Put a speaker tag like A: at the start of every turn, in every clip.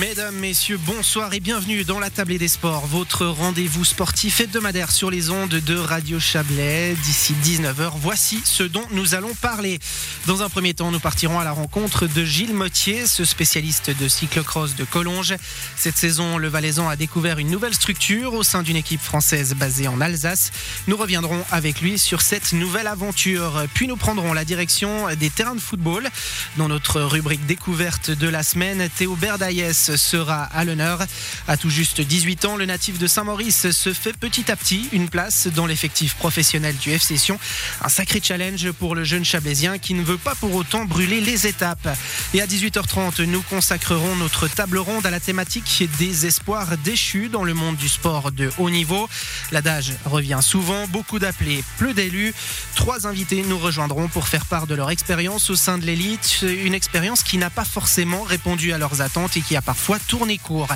A: Mesdames, messieurs, bonsoir et bienvenue dans la Tablée des Sports, votre rendez-vous sportif hebdomadaire sur les ondes de Radio Chablais. D'ici 19h, voici ce dont nous allons parler. Dans un premier temps, nous partirons à la rencontre de Gilles Mottier, ce spécialiste de cyclocross de Collonges. Cette saison, le Valaisan a découvert une nouvelle structure au sein d'une équipe française basée en Alsace. Nous reviendrons avec lui sur cette nouvelle aventure. Puis nous prendrons la direction des terrains de football. Dans notre rubrique découverte de la semaine, Théo Berdaïès sera à l'honneur. À tout juste 18 ans, le natif de Saint-Maurice se fait petit à petit une place dans l'effectif professionnel du FC Sion. Un sacré challenge pour le jeune Chablaisien qui ne veut pas pour autant brûler les étapes. Et à 18h30, nous consacrerons notre table ronde à la thématique des espoirs déchus dans le monde du sport de haut niveau. L'adage revient souvent, beaucoup d'appelés, peu d'élus. Trois invités nous rejoindront pour faire part de leur expérience au sein de l'élite, une expérience qui n'a pas forcément répondu à leurs attentes et qui a parfois tourné court.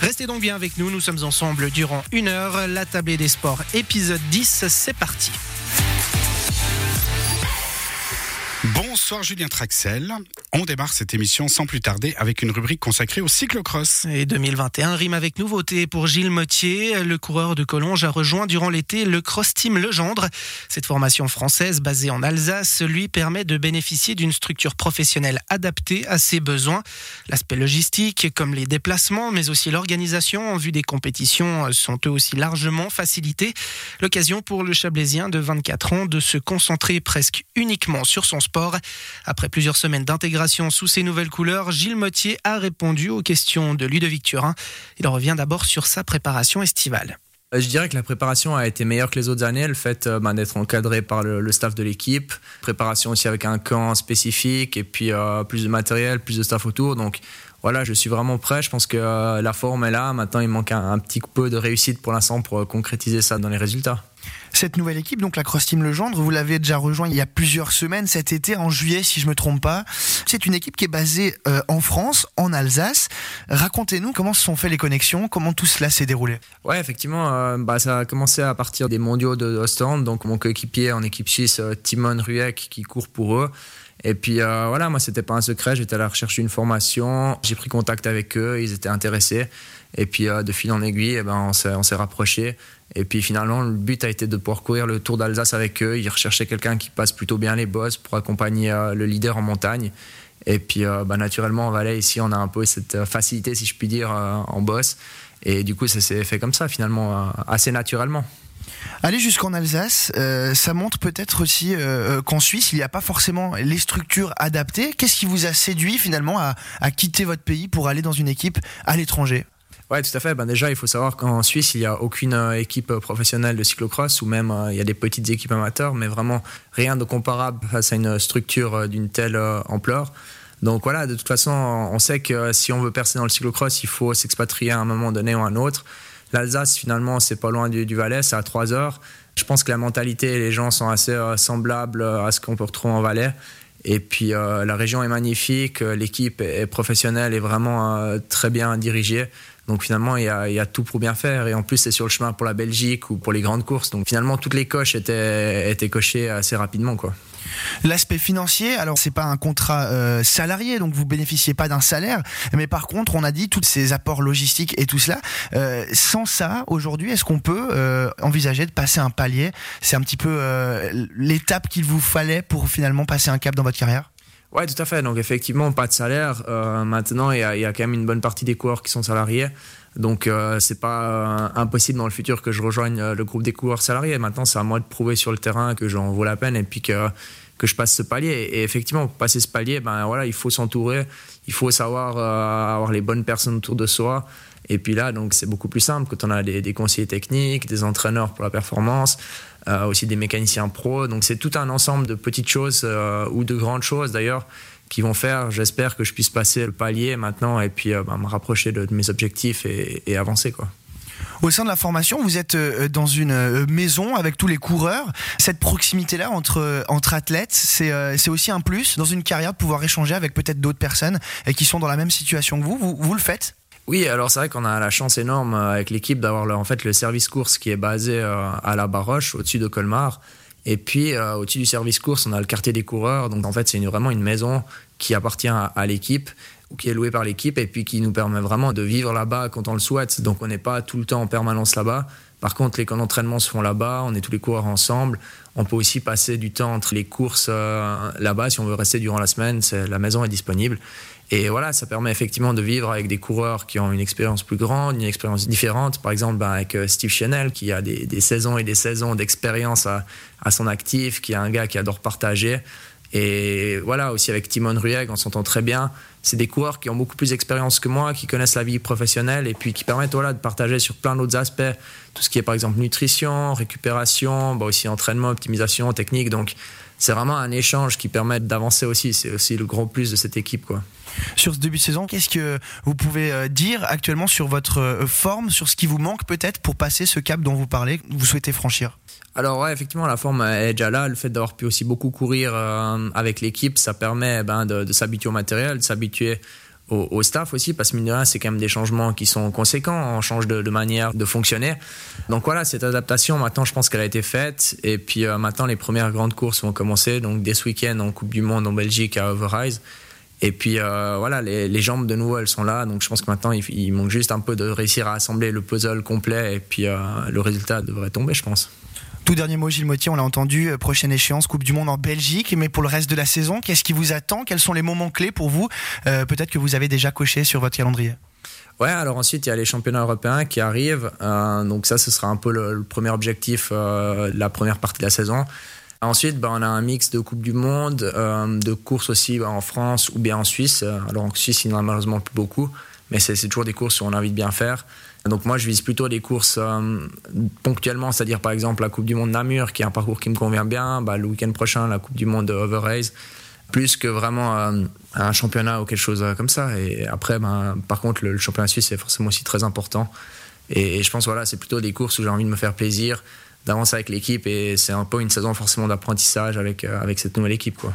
A: Restez donc bien avec nous, nous sommes ensemble durant une heure. La tablée des sports épisode 10, c'est parti.
B: Bonsoir Julien Traxel. On démarre cette émission sans plus tarder avec une rubrique consacrée au cyclocross.
A: Et 2021 rime avec nouveauté pour Gilles Mottier. Le coureur de Collonges a rejoint durant l'été le Cross Team Legendre. Cette formation française basée en Alsace lui permet de bénéficier d'une structure professionnelle adaptée à ses besoins. L'aspect logistique, comme les déplacements, mais aussi l'organisation en vue des compétitions sont eux aussi largement facilités. L'occasion pour le Chablaisien de 24 ans de se concentrer presque uniquement sur son sport. Après plusieurs semaines d'intégration sous ces nouvelles couleurs, Gilles Mottier a répondu aux questions de Ludovic Turin. Il revient d'abord sur sa préparation estivale.
C: Je dirais que la préparation a été meilleure que les autres années. Le fait euh, ben, d'être encadré par le, staff de l'équipe, préparation aussi avec un camp spécifique et puis euh, plus de matériel, plus de staff autour. Donc voilà, je suis vraiment prêt. Je pense que euh, la forme est là. Maintenant, il manque un, petit peu de réussite pour l'instant pour euh, concrétiser ça dans les résultats.
D: Cette nouvelle équipe, donc la Cross Team Legendre, vous l'avez déjà rejoint il y a plusieurs semaines, cet été, en juillet, si je me trompe pas. C'est une équipe qui est basée euh, en France, en Alsace. Racontez-nous comment se sont fait les connexions, comment tout cela s'est déroulé.
C: Ouais, effectivement, euh, bah, ça a commencé à partir des mondiaux de Ostend. Donc, mon coéquipier en équipe suisse, euh, Timon Ruek, qui court pour eux. Et puis voilà, moi c'était pas un secret, j'étais à la recherche d'une formation, j'ai pris contact avec eux, ils étaient intéressés. Et puis de fil en aiguille, eh ben, on s'est rapprochés. Et puis finalement, le but a été de pouvoir courir le Tour d'Alsace avec eux. Ils recherchaient quelqu'un qui passe plutôt bien les bosses pour accompagner euh, le leader en montagne. Et puis euh, bah, naturellement, en Valais, ici, on a un peu cette euh, facilité, si je puis dire, en bosse. Et du coup, ça s'est fait comme ça, finalement, assez naturellement.
D: Aller jusqu'en Alsace, ça montre peut-être aussi qu'en Suisse, il n'y a pas forcément les structures adaptées. Qu'est-ce qui vous a séduit finalement à quitter votre pays pour aller dans une équipe à l'étranger?
C: Ouais, tout à fait. Ben déjà, il faut savoir qu'en Suisse, il n'y a aucune euh, équipe professionnelle de cyclocross ou même euh, il y a des petites équipes amateurs, mais vraiment rien de comparable face à une structure euh, d'une telle euh, ampleur. Donc voilà, de toute façon, on sait que si on veut percer dans le cyclocross, il faut s'expatrier à un moment donné ou à un autre. L'Alsace, finalement, c'est pas loin du, Valais, c'est à 3 heures. Je pense que la mentalité et les gens sont assez euh, semblables euh, à ce qu'on peut retrouver en Valais. Et puis euh, la région est magnifique, euh, l'équipe est professionnelle et vraiment euh, très bien dirigée. Donc finalement, il y, a, il y a tout pour bien faire. Et en plus, c'est sur le chemin pour la Belgique ou pour les grandes courses. Donc finalement, toutes les coches étaient, étaient cochées assez rapidement. Quoi.
D: L'aspect financier, alors c'est pas un contrat euh, salarié, donc vous bénéficiez pas d'un salaire, mais par contre, on a dit tous ces apports logistiques et tout cela. Euh, sans ça, aujourd'hui, est-ce qu'on peut euh, envisager de passer un palier? C'est un petit peu euh, l'étape qu'il vous fallait pour finalement passer un cap dans votre carrière?
C: Ouais, tout à fait. Donc effectivement, pas de salaire. Euh, maintenant, il y, y a quand même une bonne partie des coureurs qui sont salariés. Donc euh, c'est pas euh, impossible dans le futur que je rejoigne euh, le groupe des coureurs salariés. Maintenant, c'est à moi de prouver sur le terrain que j'en vaut la peine et puis que que je passe ce palier. Et effectivement, pour passer ce palier, ben voilà, il faut s'entourer, il faut savoir euh, avoir les bonnes personnes autour de soi. Et puis là, donc c'est beaucoup plus simple quand on a des, conseillers techniques, des entraîneurs pour la performance, euh, aussi des mécaniciens pros. Donc c'est tout un ensemble de petites choses euh, ou de grandes choses d'ailleurs qui vont faire, j'espère que je puisse passer le palier maintenant et puis ben, me rapprocher de, de mes objectifs et, et avancer quoi.
D: Au sein de la formation, vous êtes euh, dans une euh, maison avec tous les coureurs. Cette proximité-là entre, euh, entre athlètes, c'est euh, aussi un plus dans une carrière de pouvoir échanger avec peut-être d'autres personnes euh, qui sont dans la même situation que vous. Vous, vous le faites?
C: Oui, alors c'est vrai qu'on a la chance énorme euh, avec l'équipe d'avoir en fait le service course qui est basé euh, à la Baroche, au-dessus de Colmar. Et puis euh, au-dessus du service course, on a le quartier des coureurs. Donc en fait, c'est vraiment une maison qui appartient à l'équipe qui est loué par l'équipe et puis qui nous permet vraiment de vivre là-bas quand on le souhaite. Donc on n'est pas tout le temps en permanence là-bas. Par contre, les camps d'entraînement se font là-bas, on est tous les coureurs ensemble. On peut aussi passer du temps entre les courses euh, là-bas si on veut rester durant la semaine. La maison est disponible. Et voilà, ça permet effectivement de vivre avec des coureurs qui ont une expérience plus grande, une expérience différente. Par exemple, ben, avec euh, Steve Chanel, qui a des, saisons et des saisons d'expérience à, à, son actif, qui est un gars qui adore partager. Et voilà, aussi avec Timon Rueg, on s'entend très bien. C'est des coureurs qui ont beaucoup plus d'expérience que moi, qui connaissent la vie professionnelle et puis qui permettent voilà, de partager sur plein d'autres aspects. Tout ce qui est par exemple nutrition, récupération, bah aussi entraînement, optimisation, technique. Donc c'est vraiment un échange qui permet d'avancer aussi. C'est aussi le gros plus de cette équipe. Quoi.
D: Sur ce début de saison, qu'est-ce que vous pouvez euh, dire actuellement sur votre euh, forme, sur ce qui vous manque peut-être pour passer ce cap dont vous parlez, vous souhaitez franchir?
C: Alors ouais, effectivement, la forme est déjà là. Le fait d'avoir pu aussi beaucoup courir euh, avec l'équipe, ça permet ben, de, s'habituer au matériel, de s'habituer au, staff aussi, parce que mine de rien, c'est quand même des changements qui sont conséquents. On change de, manière de fonctionner. Donc voilà, cette adaptation, maintenant, je pense qu'elle a été faite. Et puis euh, maintenant, les premières grandes courses vont commencer. Donc dès ce week-end en Coupe du Monde en Belgique à Overise. Et puis euh, voilà, les, jambes de nouveau, elles sont là. Donc je pense que maintenant, il, il, manque juste un peu de réussir à assembler le puzzle complet. Et puis le résultat devrait tomber, je pense.
D: Tout dernier mot, Gilles Mottier, on l'a entendu, euh, prochaine échéance, Coupe du Monde en Belgique. Mais pour le reste de la saison, qu'est-ce qui vous attend? Quels sont les moments clés pour vous? Euh, Peut-être que vous avez déjà coché sur votre calendrier.
C: Ouais, alors ensuite, il y a les championnats européens qui arrivent. Euh, donc ça, ce sera un peu le, premier objectif la première partie de la saison. Ensuite, ben, on a un mix de Coupe du Monde, de courses aussi en France ou bien en Suisse. Alors en Suisse, il n'y en a malheureusement plus beaucoup, mais c'est toujours des courses où on a envie de bien faire. Donc moi, je vise plutôt des courses euh, ponctuellement, c'est-à-dire par exemple la Coupe du Monde Namur, qui est un parcours qui me convient bien, bah, le week-end prochain la Coupe du Monde Overrace, plus que vraiment euh, un championnat ou quelque chose comme ça. Et après, ben, par contre, le, championnat suisse est forcément aussi très important. Et, je pense voilà, c'est plutôt des courses où j'ai envie de me faire plaisir, d'avancer avec l'équipe, et c'est un peu une saison forcément d'apprentissage avec, euh, avec cette nouvelle équipe. Quoi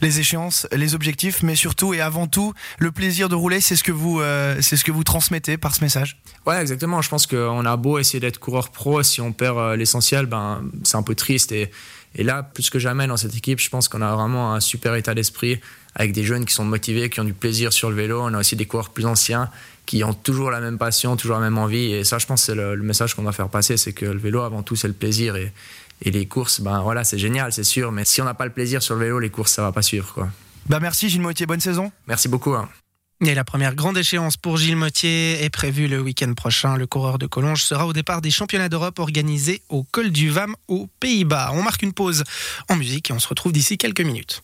D: les échéances, les objectifs, mais surtout et avant tout, le plaisir de rouler, c'est ce que vous, euh, ce que vous transmettez par ce message.
C: Ouais, exactement. Je pense qu'on a beau essayer d'être coureur pro, si on perd euh, l'essentiel, ben c'est un peu triste. Et, là, plus que jamais dans cette équipe, je pense qu'on a vraiment un super état d'esprit avec des jeunes qui sont motivés, qui ont du plaisir sur le vélo. On a aussi des coureurs plus anciens qui ont toujours la même passion, toujours la même envie. Et ça, je pense, c'est le, message qu'on doit faire passer, c'est que le vélo, avant tout, c'est le plaisir. Et les courses, ben voilà, c'est génial, c'est sûr. Mais si on n'a pas le plaisir sur le vélo, les courses, ça va pas suivre, quoi.
D: Bah merci Gilles Moitié, bonne saison.
C: Merci beaucoup. Hein.
A: Et la première grande échéance pour Gilles Mottier est prévue le week-end prochain. Le coureur de Collonges sera au départ des championnats d'Europe organisés au Col du Vam aux Pays-Bas. On marque une pause en musique et on se retrouve d'ici quelques minutes.